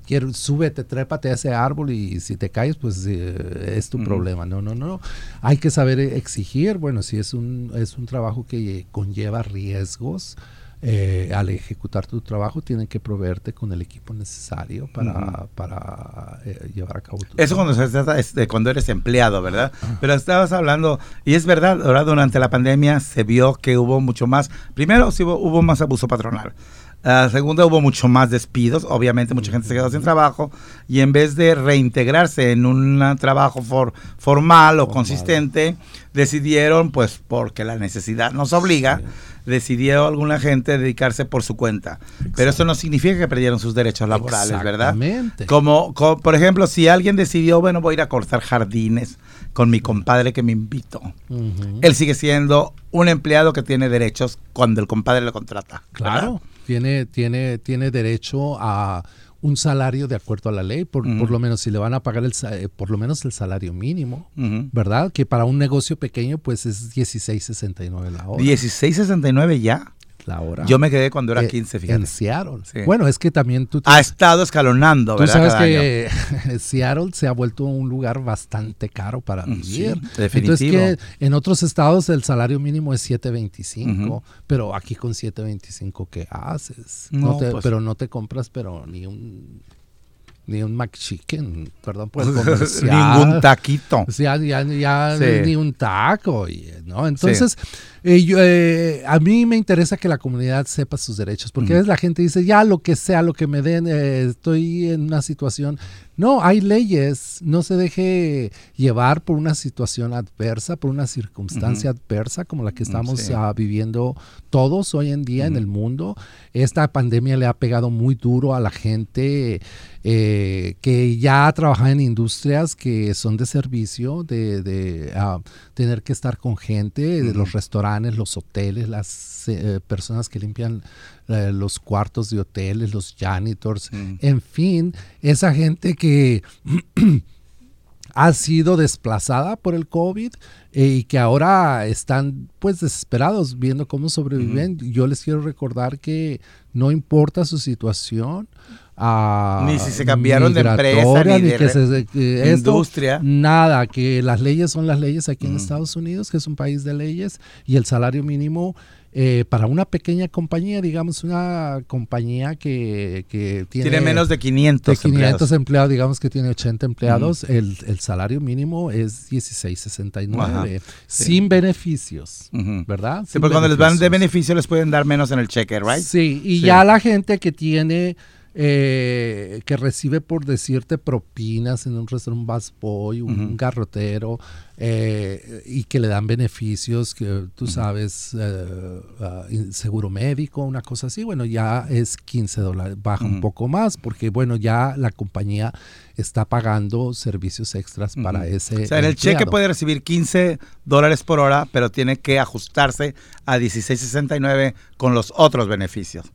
quiero, súbete, trépate a ese árbol y si te caes, pues es tu problema. No, no, no. Hay que saber exigir. Bueno, si es un, es un trabajo que conlleva riesgos, eh, al ejecutar tu trabajo tienen que proveerte con el equipo necesario para, para eh, llevar a cabo tu Eso cuando, se cuando eres empleado, ¿verdad? Pero estabas hablando, y es verdad, ahora durante la pandemia se vio que hubo mucho más, primero hubo, hubo más abuso patronal. Uh, segundo, hubo mucho más despidos. Obviamente, mucha gente se quedó sin trabajo. Y en vez de reintegrarse en un trabajo formal o consistente, decidieron, pues porque la necesidad nos obliga, decidió alguna gente dedicarse por su cuenta. Pero eso no significa que perdieron sus derechos laborales, ¿verdad? Como, como, por ejemplo, si alguien decidió, bueno, voy a ir a cortar jardines con mi compadre que me invitó. Él sigue siendo un empleado que tiene derechos cuando el compadre lo contrata. Claro, tiene, tiene, tiene derecho a un salario de acuerdo a la ley, por, por lo menos si le van a pagar el, eh, por lo menos el salario mínimo, ¿verdad? Que para un negocio pequeño pues es 16.69 la hora. 16.69 ya la hora. Yo me quedé cuando era 15, eh, fíjate. En Seattle. Bueno, es que también tú... Ha estado escalonando, ¿verdad? Tú sabes que Seattle se ha vuelto un lugar bastante caro para mm, vivir. definitivo. Entonces que en otros estados el salario mínimo es 7.25, pero aquí con 7.25 ¿qué haces? No, pues Pero no te compras pero ni un ni un McChicken, perdón por el comercial. Ningún taquito. ya, ya, ni un taco, ¿no? Entonces, eh, eh, a mí me interesa que la comunidad sepa sus derechos, porque a veces la gente dice, ya lo que sea, lo que me den, eh, estoy en una situación. No, hay leyes, no se deje llevar por una situación adversa, por una circunstancia adversa como la que mm, estamos ah, viviendo todos hoy en día en el mundo. Esta pandemia le ha pegado muy duro a la gente que ya trabaja en industrias que son de servicio, de, ah, tener que estar con gente, de los restaurantes los hoteles, las eh, personas que limpian eh, los cuartos de hoteles, los janitors, mm. en fin, esa gente que ha sido desplazada por el COVID eh, y que ahora están pues desesperados viendo cómo sobreviven. Yo les quiero recordar que no importa su situación, ni si se cambiaron de empresa, ni, de que se, industria. nada, que las leyes son las leyes aquí en mm. Estados Unidos, que es un país de leyes, y el salario mínimo eh, para una pequeña compañía, digamos una compañía que, que tiene, tiene, menos de 500, 500 empleados. digamos que tiene 80 empleados, el, el, salario mínimo es 16.69, sin beneficios, ¿verdad? sí, porque cuando les van de beneficio les pueden dar menos en el cheque, ¿right? Sí, y ya la gente que tiene eh, que recibe por decirte propinas en un restaurante, un busboy, un garrotero, eh, y que le dan beneficios, que tú sabes, eh, ah, seguro médico, una cosa así, bueno, ya es 15 dólares, baja un poco más, porque bueno, ya la compañía está pagando servicios extras para ese. O sea, en el cheque puede recibir 15 dólares por hora, pero tiene que ajustarse a 16.69 con los otros beneficios.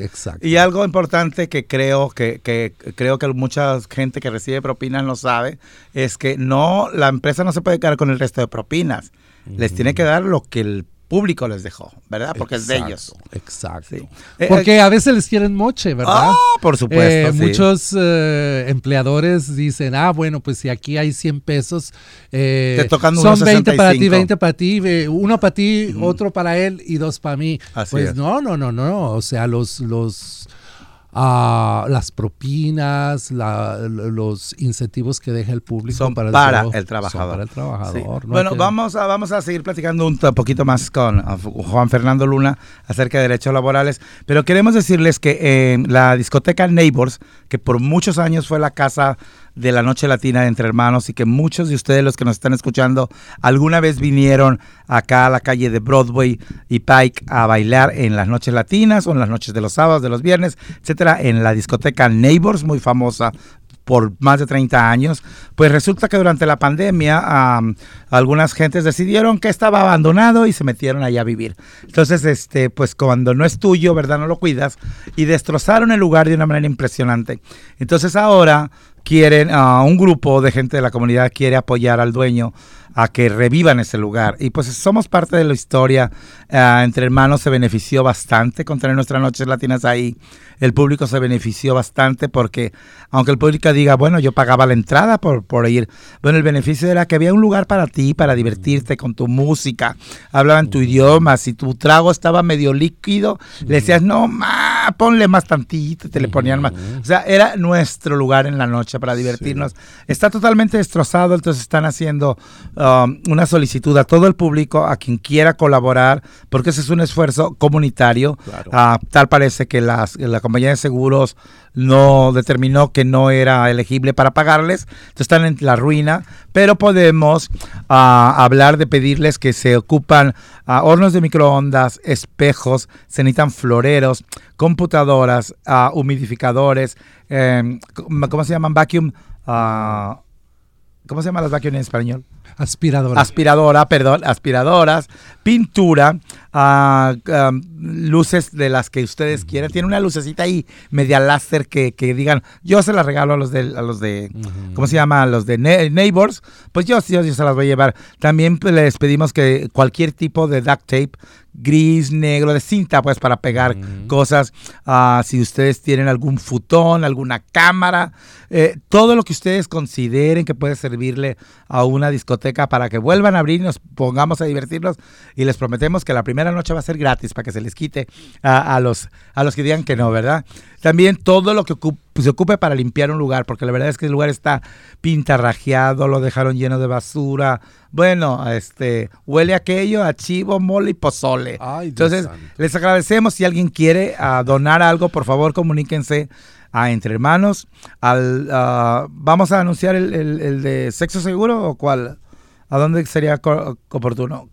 Exacto. Y algo importante que creo que, que creo que mucha gente que recibe propinas no sabe es que no la empresa no se puede quedar con el resto de propinas. Les tiene que dar lo que el público les dejó, ¿verdad? Porque es de ellos. Exacto. Eh, Porque eh, a veces les quieren moche, ¿verdad? Oh, por supuesto. Eh, muchos empleadores dicen, ah, bueno, pues si aquí hay 100 pesos, son 20 para ti, 20 para ti, uno para ti, otro para él y dos para mí. pues no, no, no, no. O sea, los, los las propinas, los incentivos que deja el público son para, el, trabajador. bueno, vamos, a, vamos a seguir platicando un poquito más con Juan Fernando Luna acerca de derechos laborales, pero queremos decirles que en la discoteca Neighbors, que por muchos años fue la casa de la Noche Latina Entre Hermanos y que muchos de ustedes, los que nos están escuchando, alguna vez vinieron acá a la calle de Broadway y Pike a bailar en las noches latinas o en las noches de los sábados, de los viernes, etcétera, en la discoteca Neighbors, muy famosa por más de 30 años, pues resulta que durante la pandemia algunas gentes decidieron que estaba abandonado y se metieron allá a vivir. Entonces, este, pues cuando no es tuyo, ¿verdad? No lo cuidas y destrozaron el lugar de una manera impresionante. Entonces ahora quieren, a un grupo de gente de la comunidad quiere apoyar al dueño a que revivan ese lugar. Y pues somos parte de la historia. Ah, entre hermanos se benefició bastante con tener nuestras noches latinas ahí. El público se benefició bastante porque, aunque el público diga, bueno, yo pagaba la entrada por, por ir, bueno, el beneficio era que había un lugar para ti, para divertirte con tu música. Hablaban tu idioma. Si tu trago estaba medio líquido, le decías, no, ma, ponle más tantito, te le ponían más. O sea, era nuestro lugar en la noche para divertirnos. Está totalmente destrozado, entonces están haciendo Um, una solicitud a todo el público, a quien quiera colaborar, porque ese es un esfuerzo comunitario. Ah, tal parece que las, la compañía de seguros no determinó que no era elegible para pagarles, entonces están en la ruina, pero podemos ah, hablar de pedirles que se ocupan ah, hornos de microondas, espejos, se necesitan floreros, computadoras, humidificadores, em, ¿cómo se llaman? Vacuum. ¿Cómo se llaman las vacuum en español? Aspiradora. Aspiradora, perdón, aspiradoras, pintura, uh, luces de las que ustedes quieran. Tiene una lucecita ahí media láser que, que digan, yo se la regalo a los de, a los de ¿cómo se llama? A los de Neighbors. Pues yo, yo, yo se las voy a llevar. También pues, les pedimos que cualquier tipo de duct tape gris, negro, de cinta, pues para pegar cosas. Uh, si ustedes tienen algún futón, alguna cámara, eh, todo lo que ustedes consideren que puede servirle a una discoteca para que vuelvan a abrir y nos pongamos a divertirnos. Y les prometemos que la primera noche va a ser gratis para que se les quite a, los, a los que digan que no, ¿verdad? También todo lo que se ocupe para limpiar un lugar, porque la verdad es que el lugar está pintarrajeado, lo dejaron lleno de basura. Bueno, este huele aquello a chivo, mole y pozole. Entonces, les agradecemos. Si alguien quiere ah, donar algo, por favor, comuníquense a Entre Hermanos. Al, ah, ¿Vamos a anunciar el, de sexo seguro o cuál? ¿A dónde sería oportuno?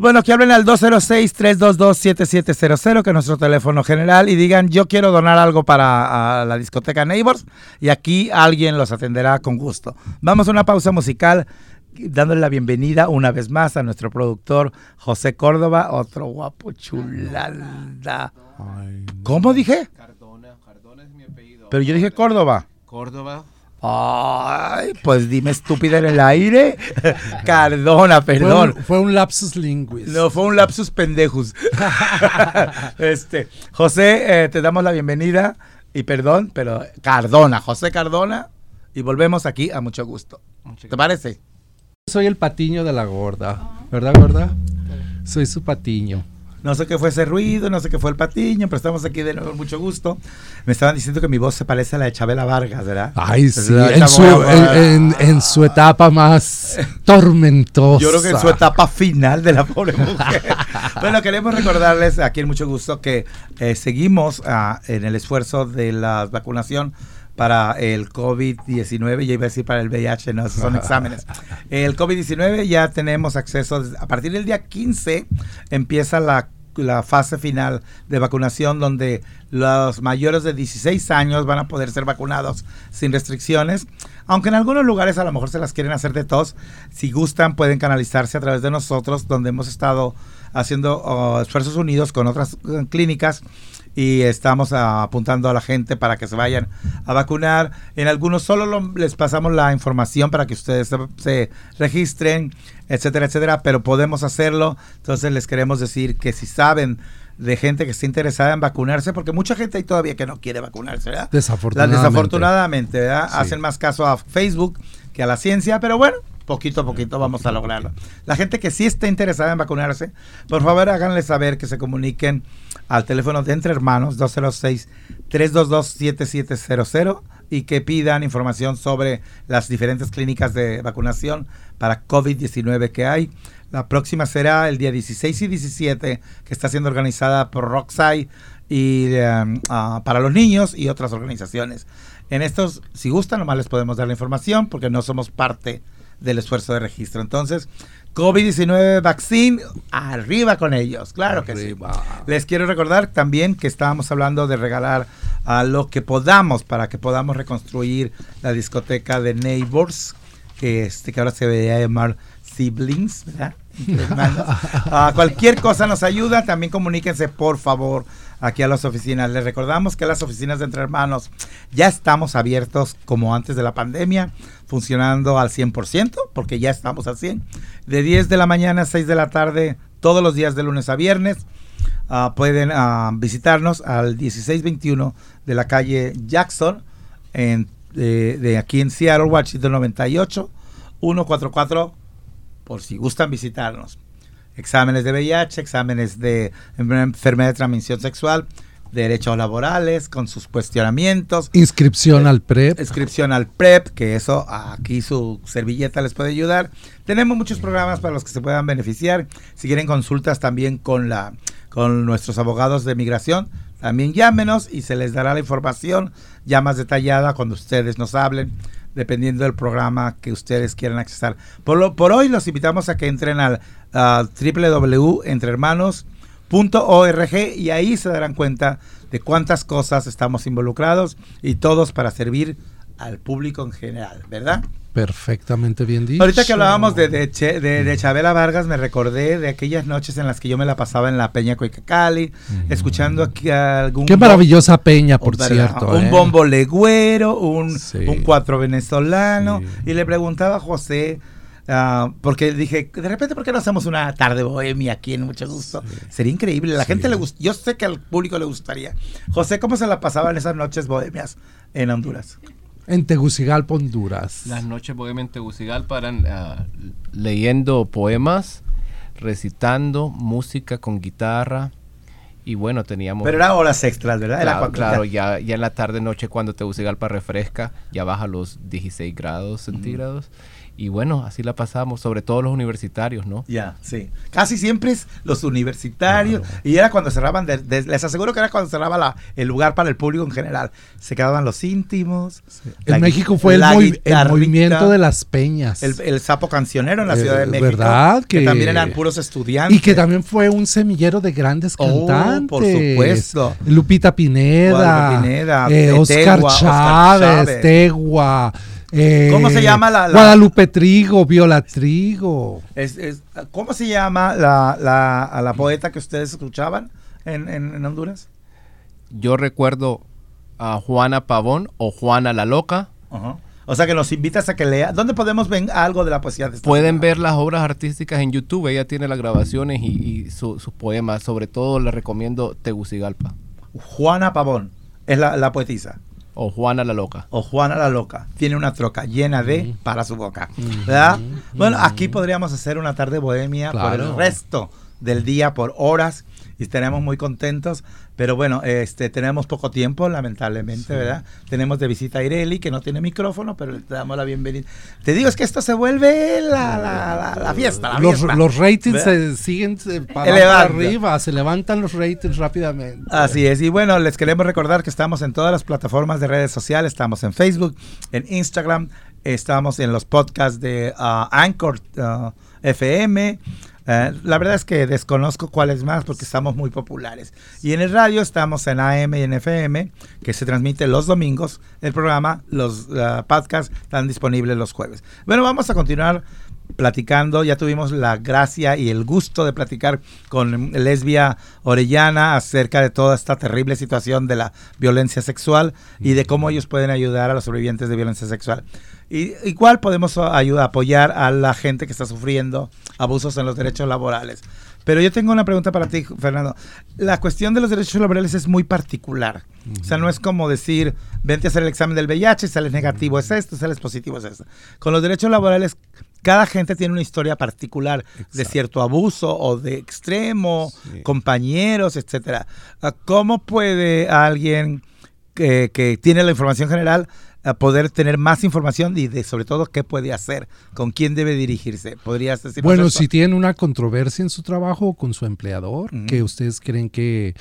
Bueno, que hablen al 206-322-7700, que es nuestro teléfono general, y digan, yo quiero donar algo para la discoteca Neighbors, y aquí alguien los atenderá con gusto. Vamos a una pausa musical, dándole la bienvenida una vez más a nuestro productor José Córdoba, otro guapo chulada. ¿Cómo dije? Cardona, Cardona es mi apellido. Pero yo dije Córdoba. Córdoba. Ay, pues dime estúpida en el aire. Cardona, perdón. Fue un, lapsus linguis. No, fue un lapsus pendejus. este, José, eh, te damos la bienvenida y perdón, pero Cardona, José Cardona. Y volvemos aquí a mucho gusto. ¿Te parece? Soy el patiño de la gorda, ¿verdad, gorda? Soy su patiño. No sé qué fue ese ruido, no sé qué fue el patiño, pero estamos aquí de nuevo, mucho gusto. Me estaban diciendo que mi voz se parece a la de Chabela Vargas, ¿verdad? Ay, sí, en su, etapa más tormentosa. Yo creo que en su etapa final de la pobre mujer. bueno, queremos recordarles aquí en mucho gusto que eh, seguimos ah, en el esfuerzo de la vacunación para el COVID-19, ya iba a decir para el VIH, no, esos son exámenes. El COVID-19 ya tenemos acceso, a partir del día 15 empieza la, la fase final de vacunación donde los mayores de 16 años van a poder ser vacunados sin restricciones, aunque en algunos lugares a lo mejor se las quieren hacer de tos, si gustan pueden canalizarse a través de nosotros, donde hemos estado haciendo oh, esfuerzos unidos con otras eh, clínicas y estamos apuntando a la gente para que se vayan a vacunar. En algunos solo les pasamos la información para que ustedes se, se, registren, etcétera, etcétera, pero podemos hacerlo. Entonces les queremos decir que si saben de gente que está interesada en vacunarse, porque mucha gente hay todavía que no quiere vacunarse, ¿verdad? Desafortunadamente. desafortunadamente, ¿verdad? Hacen más caso a Facebook que a la ciencia, pero bueno, poquito a poquito vamos a lograrlo. La gente que sí está interesada en vacunarse, por favor háganle saber que se comuniquen al teléfono de Entre Hermanos 206-322-7700 y que pidan información sobre las diferentes clínicas de vacunación para COVID-19 que hay. La próxima será el día 16 y 17, que está siendo organizada por Rockside y um, ah, para los niños y otras organizaciones. En estos, si gustan, nomás les podemos dar la información porque no somos parte del esfuerzo de registro. Entonces, COVID-19 vaccine, arriba con ellos, claro que sí. Les quiero recordar también que estábamos hablando de regalar a lo que podamos para que podamos reconstruir la discoteca de Neighbors, que, este, que ahora se veía llamar Siblings, ¿verdad? Ah, cualquier cosa nos ayuda, también comuníquense por favor aquí a las oficinas. Les recordamos que las oficinas de Entre Hermanos ya estamos abiertos como antes de la pandemia, funcionando al 100%, porque ya estamos al 100. De 10 de la mañana a 6 de la tarde, todos los días de lunes a viernes. Uh, pueden uh, visitarnos al 1621 de la calle Jackson, en, de, de aquí en Seattle, Washington 98, 144 por si gustan visitarnos. Exámenes de VIH, exámenes de enfermedad de transmisión sexual, derechos laborales, con sus cuestionamientos. Inscripción al PREP. Inscripción al PREP, que eso aquí su servilleta les puede ayudar. Tenemos muchos programas para los que se puedan beneficiar. Si quieren consultas también con, la, con nuestros abogados de migración, también llámenos y se les dará la información ya más detallada cuando ustedes nos hablen dependiendo del programa que ustedes quieran accesar. Por, lo, por hoy los invitamos a que entren al uh, www.entrehermanos.org y ahí se darán cuenta de cuántas cosas estamos involucrados y todos para servir al público en general, ¿verdad? Perfectamente bien dicho. Ahorita que hablábamos de, de, de, Chabela Vargas, me recordé de aquellas noches en las que yo me la pasaba en la Peña Coicacali, escuchando aquí algún... Qué maravillosa peña, por cierto. Un ¿eh? bombo legüero, un, un cuatro venezolano, y le preguntaba a José... Uh, porque dije, de repente, ¿por qué no hacemos una tarde bohemia aquí en Mucho Gusto? Sería increíble. La gente le gusta. Yo sé que al público le gustaría. José, ¿cómo se la pasaba en esas noches bohemias en Honduras? en Tegucigalpa, Honduras. Las noches bohemias en Tegucigalpa eran uh, leyendo poemas, recitando música con guitarra. Y bueno, teníamos... Pero eran horas extras, ¿verdad? Claro, claro ya, ya en la tarde, noche, cuando Tegucigalpa refresca, ya baja los 16 grados centígrados. Y bueno, así la pasamos, sobre todo los universitarios, ¿no? Ya, sí. Casi siempre es los universitarios. Y era cuando cerraban, les aseguro que era cuando cerraba la, el lugar para el público en general. Se quedaban los íntimos. En México fue el, movimiento de las peñas. El, sapo cancionero en la Ciudad de México. ¿Verdad? Que, también eran puros estudiantes. Y que también fue un semillero de grandes oh, cantantes. por supuesto. Lupita Pineda. Pineda eh, Oscar, Chávez, Tegua. ¿Cómo se llama la, Guadalupe Trigo, Viola Trigo. Es, ¿Cómo se llama la, la, la, poeta que ustedes escuchaban en, en, Honduras? Yo recuerdo a Juana Pavón o Juana la Loca. O sea que nos invitas a que lea. ¿Dónde podemos ver algo de la poesía de esta Pueden ver las obras artísticas en YouTube. Ella tiene las grabaciones y, sus poemas. Sobre todo le recomiendo Tegucigalpa. Juana Pavón es la, la poetisa. O Juana la Loca. O Juana la Loca. Tiene una troca llena de para su boca. ¿Verdad? Bueno, aquí podríamos hacer una tarde bohemia por el resto del día, por horas y estaremos muy contentos. Pero bueno, este tenemos poco tiempo, lamentablemente, ¿verdad? Tenemos de visita a Ireli, que no tiene micrófono, pero le damos la bienvenida. Te digo, es que esto se vuelve la, la, la, fiesta. los, los, ratings se siguen para arriba, se levantan los ratings rápidamente. Así es. Y bueno, les queremos recordar que estamos en todas las plataformas de redes sociales. Estamos en Facebook, en Instagram, estamos en los podcasts de uh, Anchor uh, FM. Eh, la verdad es que desconozco cuáles más porque estamos muy populares. Y en el radio estamos en AM y en FM, que se transmite los domingos. El programa, los podcasts están disponibles los jueves. Bueno, vamos a continuar platicando, ya tuvimos la gracia y el gusto de platicar con Lesbia Orellana acerca de toda esta terrible situación de la violencia sexual y de cómo ellos pueden ayudar a los sobrevivientes de violencia sexual. Y igual podemos ayudar, apoyar a la gente que está sufriendo abusos en los derechos laborales. Pero yo tengo una pregunta para ti, Fernando. La cuestión de los derechos laborales es muy particular. O sea, no es como decir, vente a hacer el examen del VIH, sales negativo es esto, sales positivo es esto. Con los derechos laborales, cada gente tiene una historia particular de cierto abuso o de extremo, compañeros, etcétera. ¿Cómo puede alguien que, que tiene la información general a poder tener más información y de sobre todo qué puede hacer, con quién debe dirigirse. ¿Podrías decir? Bueno, si tienen una controversia en su trabajo o con su empleador, que ustedes creen que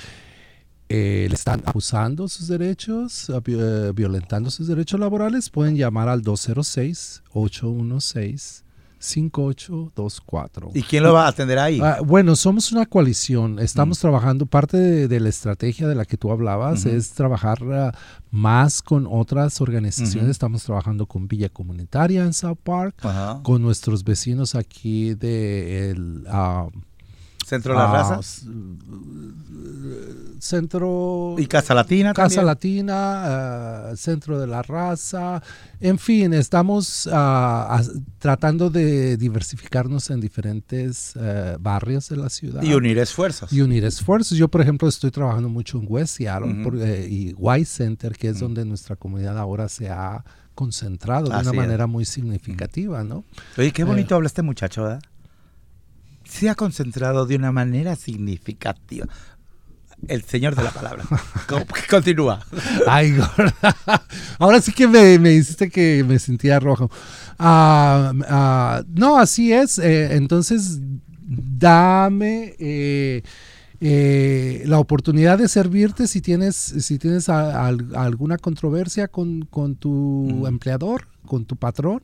eh, le están abusando sus derechos, eh, violentando sus derechos laborales, pueden llamar al 206 816 5824. ¿Y quién lo va a atender ahí? Ah, bueno, somos una coalición. Estamos mm. trabajando, parte de, la estrategia de la que tú hablabas es trabajar ah, más con otras organizaciones. Estamos trabajando con Villa Comunitaria en South Park, con nuestros vecinos aquí de el, ah, Centro de la Raza. Centro. Y Casa Latina. Casa Latina, Centro de la Raza. En fin, estamos tratando de diversificarnos en diferentes eh, barrios de la ciudad. Y unir esfuerzos. Y unir esfuerzos. Yo, por ejemplo, estoy trabajando mucho en West Seattle eh, y White Center, que es donde nuestra comunidad ahora se ha concentrado de una manera muy significativa, ¿no? Oye, qué bonito eh, habla este muchacho, ¿verdad? Se ha concentrado de una manera significativa. El señor de la palabra. Continúa. Ay, gorda. Ahora sí que me, me hiciste que me sentía rojo. Ah, ah, no, así es. Eh, entonces, dame eh, eh, la oportunidad de servirte si tienes, si tienes alguna controversia con, con tu empleador, con tu patrón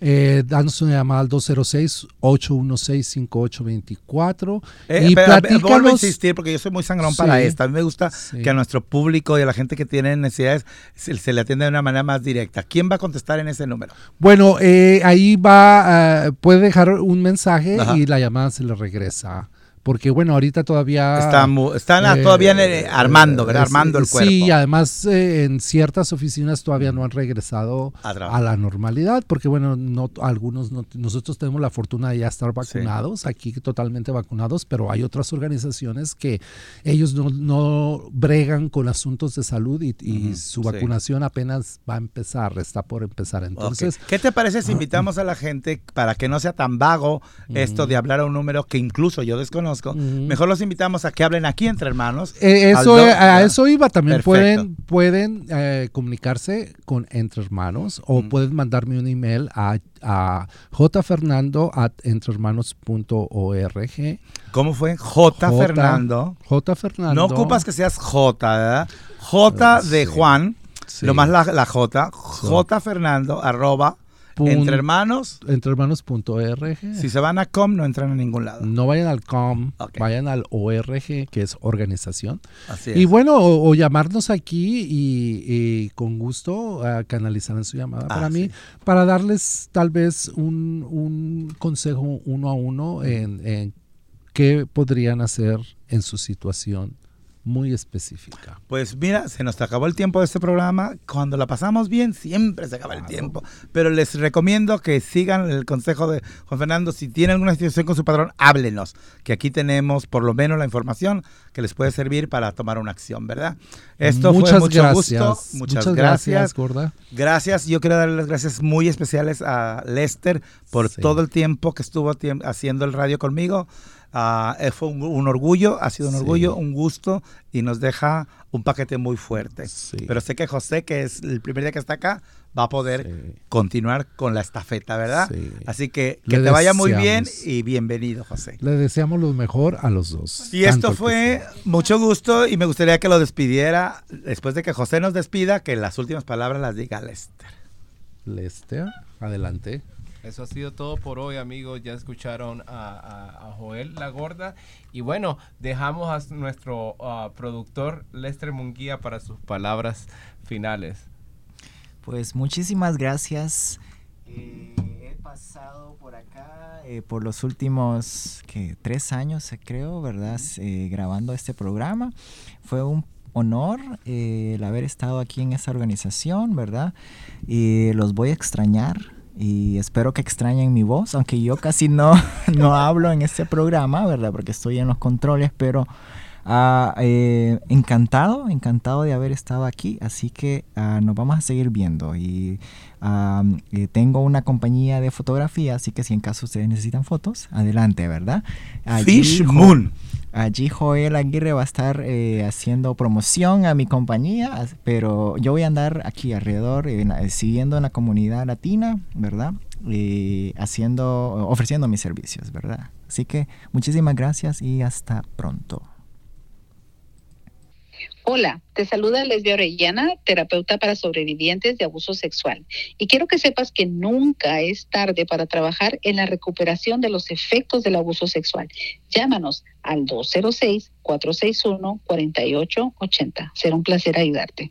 eh, danos una llamada al 206-816-5824. Eh, y pero, vuelvo a insistir porque yo soy muy sangrón para esto. A mí me gusta que a nuestro público y a la gente que tiene necesidades se, le atienda de una manera más directa. ¿Quién va a contestar en ese número? Bueno, eh, ahí va, uh, puede dejar un mensaje y la llamada se le regresa porque bueno, ahorita todavía... Están, están eh, todavía eh, armando, ¿verdad? Armando el cuerpo. Sí, además eh, en ciertas oficinas todavía no han regresado a, la normalidad, porque bueno, no algunos, nosotros tenemos la fortuna de ya estar vacunados, aquí totalmente vacunados, pero hay otras organizaciones que ellos no, bregan con asuntos de salud y, su vacunación apenas va a empezar, está por empezar. Entonces, ¿qué te parece si invitamos a la gente para que no sea tan vago esto de hablar a un número que incluso yo desconozco? Mejor los invitamos a que hablen aquí entre hermanos. Eh, eso, a eso iba también. Pueden, pueden eh, comunicarse con entre hermanos o pueden mandarme un email a, a jfernando at entrehermanos.org. ¿Cómo fue? J, Fernando. J Fernando. No ocupas que seas J, ¿verdad? J de Juan. Lo más la, la J. J Fernando arroba entre hermanos. Entrehermanos.org. Si se van a com, no entran a ningún lado. No vayan al com, vayan al ORG, que es organización. Así es. Y bueno, o, llamarnos aquí y, con gusto uh, canalizarán su llamada para ah, mí, para darles tal vez un, un consejo uno a uno en, en qué podrían hacer en su situación muy específica. Pues mira, se nos acabó el tiempo de este programa. Cuando la pasamos bien, siempre se acaba el tiempo. Pero les recomiendo que sigan el consejo de Juan Fernando. Si tienen alguna situación con su padrón, háblenos. Que aquí tenemos por lo menos la información que les puede servir para tomar una acción, ¿verdad? Esto fue mucho gusto. Muchas, gracias. Gorda. Gracias. Yo quiero darle las gracias muy especiales a Lester por todo el tiempo que estuvo haciendo el radio conmigo. Ah, eh, fue un, orgullo, ha sido un orgullo, un gusto y nos deja un paquete muy fuerte. Pero sé que José, que es el primer día que está acá, va a poder continuar con la estafeta, ¿verdad? Así que que te vaya muy bien y bienvenido, José. Le deseamos lo mejor a los dos. Y esto fue mucho gusto y me gustaría que lo despidiera, después de que José nos despida, que las últimas palabras las diga Lester. Lester, adelante. Eso ha sido todo por hoy, amigos. Ya escucharon a, Joel La Gorda. Y bueno, dejamos a nuestro uh, productor Lester Munguía para sus palabras finales. Pues muchísimas gracias. Eh, pasado por acá eh, por los últimos que tres años, creo, ¿verdad? Eh, grabando este programa. Fue un honor eh, el haber estado aquí en esta organización, ¿verdad? Y los voy a extrañar y espero que extrañen mi voz, aunque yo casi no, no hablo en este programa, ¿verdad? Porque estoy en los controles, pero ah, eh, encantado, encantado de haber estado aquí, así que ah, nos vamos a seguir viendo y ah, eh, tengo una compañía de fotografía, así que si en caso ustedes necesitan fotos, adelante, ¿verdad? Fish Moon. Allí Joel Aguirre va a estar eh, haciendo promoción a mi compañía, pero yo voy a andar aquí alrededor, siguiendo en la comunidad latina, ¿verdad? Y haciendo, ofreciendo mis servicios, ¿verdad? Así que muchísimas gracias y hasta pronto. Hola, te saluda Lesbia Orellana, terapeuta para sobrevivientes de abuso sexual. Y quiero que sepas que nunca es tarde para trabajar en la recuperación de los efectos del abuso sexual. Llámanos al 206-461-4880. Será un placer ayudarte.